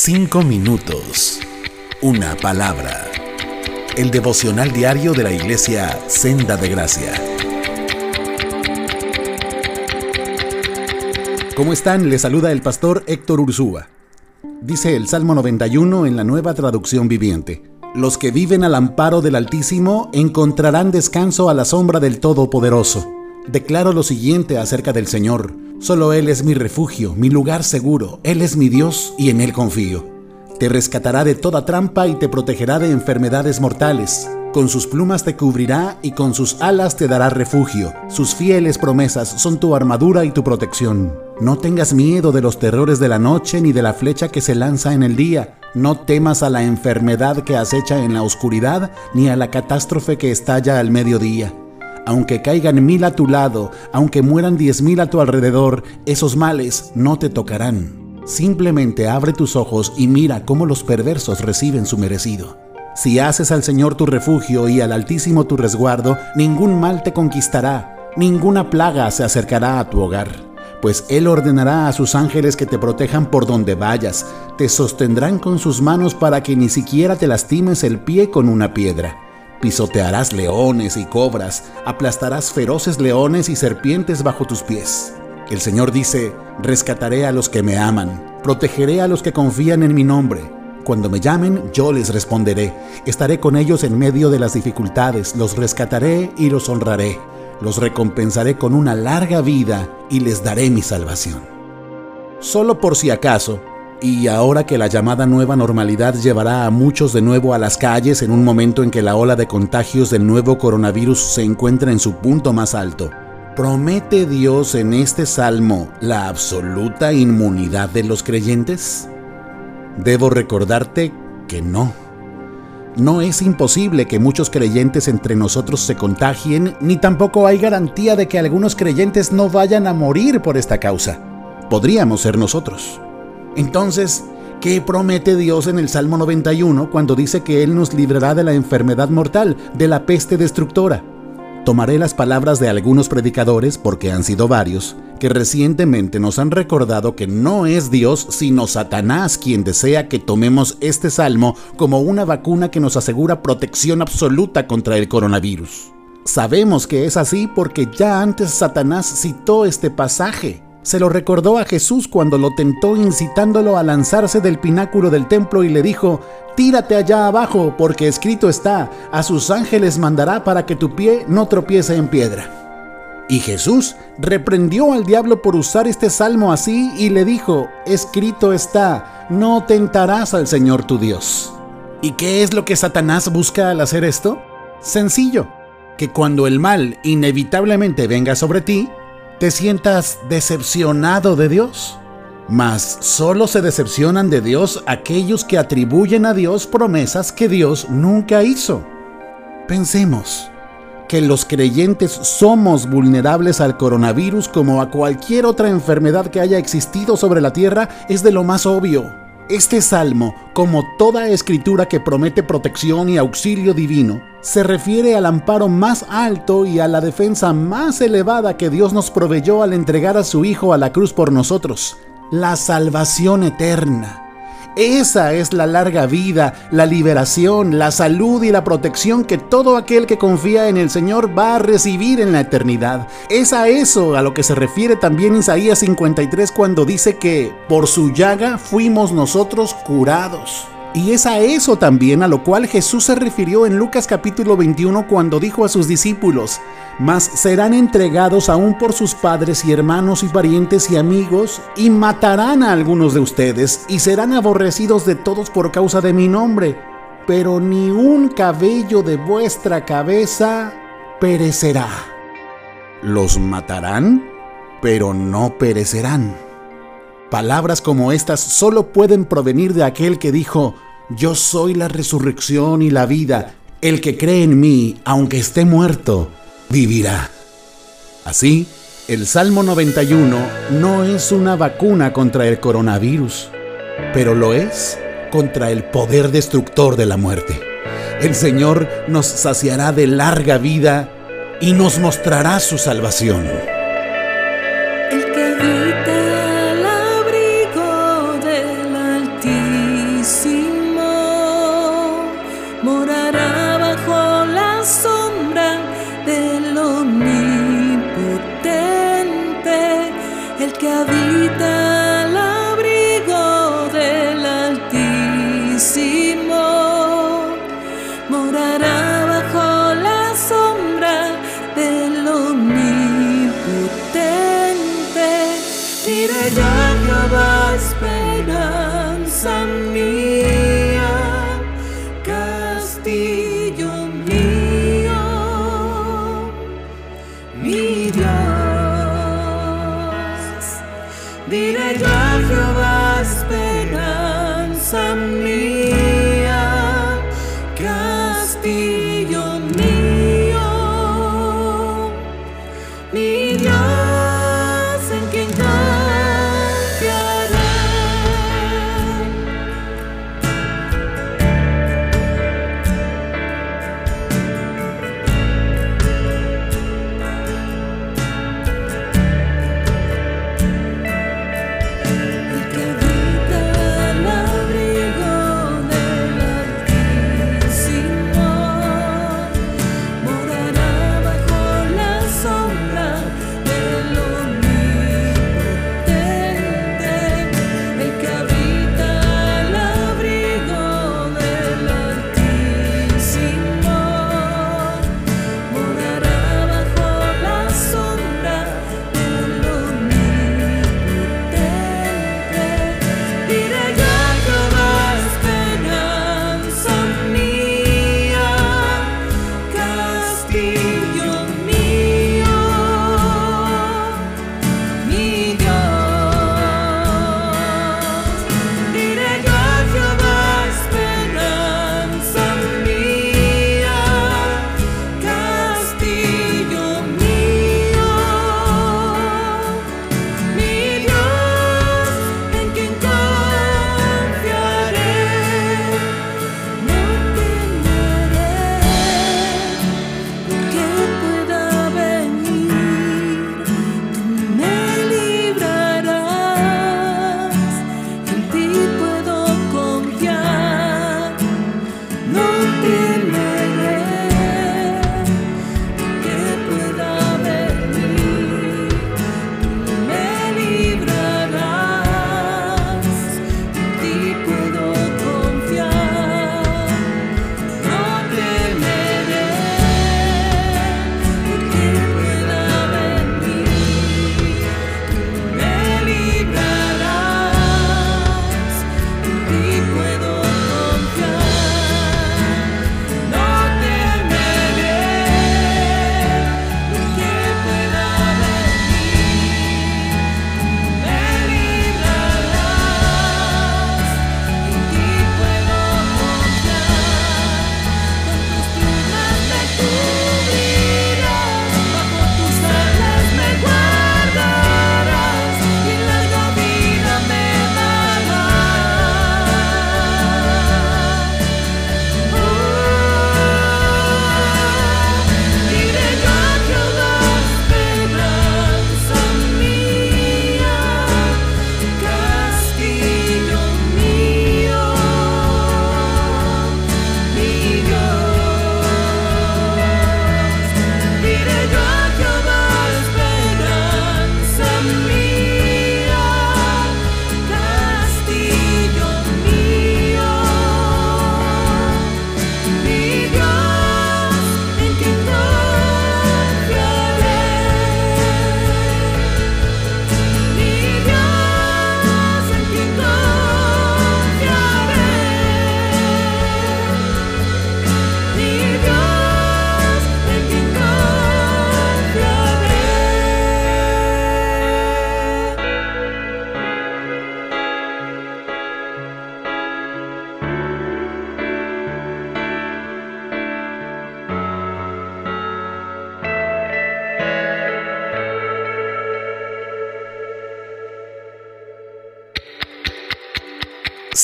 Cinco minutos. Una palabra. El devocional diario de la iglesia Senda de Gracia. ¿Cómo están? Les saluda el pastor Héctor Ursúa. Dice el Salmo 91 en la nueva traducción viviente. Los que viven al amparo del Altísimo encontrarán descanso a la sombra del Todopoderoso. Declaro lo siguiente acerca del Señor. Solo Él es mi refugio, mi lugar seguro. Él es mi Dios y en Él confío. Te rescatará de toda trampa y te protegerá de enfermedades mortales. Con sus plumas te cubrirá y con sus alas te dará refugio. Sus fieles promesas son tu armadura y tu protección. No tengas miedo de los terrores de la noche ni de la flecha que se lanza en el día. No temas a la enfermedad que acecha en la oscuridad ni a la catástrofe que estalla al mediodía aunque caigan mil a tu lado, aunque mueran diez mil a tu alrededor, esos males no te tocarán. Simplemente abre tus ojos y mira cómo los perversos reciben su merecido. Si haces al Señor tu refugio y al Altísimo tu resguardo, ningún mal te conquistará, ninguna plaga se acercará a tu hogar, pues Él ordenará a sus ángeles que te protejan por donde vayas, te sostendrán con sus manos para que ni siquiera te lastimes el pie con una piedra. Pisotearás leones y cobras, aplastarás feroces leones y serpientes bajo tus pies. El Señor dice, rescataré a los que me aman, protegeré a los que confían en mi nombre. Cuando me llamen, yo les responderé. Estaré con ellos en medio de las dificultades, los rescataré y los honraré. Los recompensaré con una larga vida y les daré mi salvación. Solo por si acaso, y ahora que la llamada nueva normalidad llevará a muchos de nuevo a las calles en un momento en que la ola de contagios del nuevo coronavirus se encuentra en su punto más alto, ¿promete Dios en este salmo la absoluta inmunidad de los creyentes? Debo recordarte que no. No es imposible que muchos creyentes entre nosotros se contagien, ni tampoco hay garantía de que algunos creyentes no vayan a morir por esta causa. Podríamos ser nosotros. Entonces, ¿qué promete Dios en el Salmo 91 cuando dice que Él nos librará de la enfermedad mortal, de la peste destructora? Tomaré las palabras de algunos predicadores, porque han sido varios, que recientemente nos han recordado que no es Dios sino Satanás quien desea que tomemos este salmo como una vacuna que nos asegura protección absoluta contra el coronavirus. Sabemos que es así porque ya antes Satanás citó este pasaje se lo recordó a Jesús cuando lo tentó incitándolo a lanzarse del pináculo del templo y le dijo, Tírate allá abajo, porque escrito está, a sus ángeles mandará para que tu pie no tropiece en piedra. Y Jesús reprendió al diablo por usar este salmo así y le dijo, Escrito está, no tentarás al Señor tu Dios. ¿Y qué es lo que Satanás busca al hacer esto? Sencillo, que cuando el mal inevitablemente venga sobre ti, te sientas decepcionado de Dios. Mas solo se decepcionan de Dios aquellos que atribuyen a Dios promesas que Dios nunca hizo. Pensemos que los creyentes somos vulnerables al coronavirus como a cualquier otra enfermedad que haya existido sobre la tierra es de lo más obvio. Este salmo, como toda escritura que promete protección y auxilio divino, se refiere al amparo más alto y a la defensa más elevada que Dios nos proveyó al entregar a su Hijo a la cruz por nosotros, la salvación eterna. Esa es la larga vida, la liberación, la salud y la protección que todo aquel que confía en el Señor va a recibir en la eternidad. Es a eso a lo que se refiere también Isaías 53 cuando dice que por su llaga fuimos nosotros curados. Y es a eso también a lo cual Jesús se refirió en Lucas capítulo 21 cuando dijo a sus discípulos, mas serán entregados aún por sus padres y hermanos y parientes y amigos, y matarán a algunos de ustedes, y serán aborrecidos de todos por causa de mi nombre, pero ni un cabello de vuestra cabeza perecerá. Los matarán, pero no perecerán. Palabras como estas solo pueden provenir de aquel que dijo, yo soy la resurrección y la vida, el que cree en mí, aunque esté muerto, vivirá. Así, el Salmo 91 no es una vacuna contra el coronavirus, pero lo es contra el poder destructor de la muerte. El Señor nos saciará de larga vida y nos mostrará su salvación. died, I feel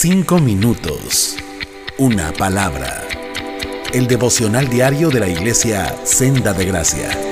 Cinco minutos. Una palabra. El devocional diario de la iglesia Senda de Gracia.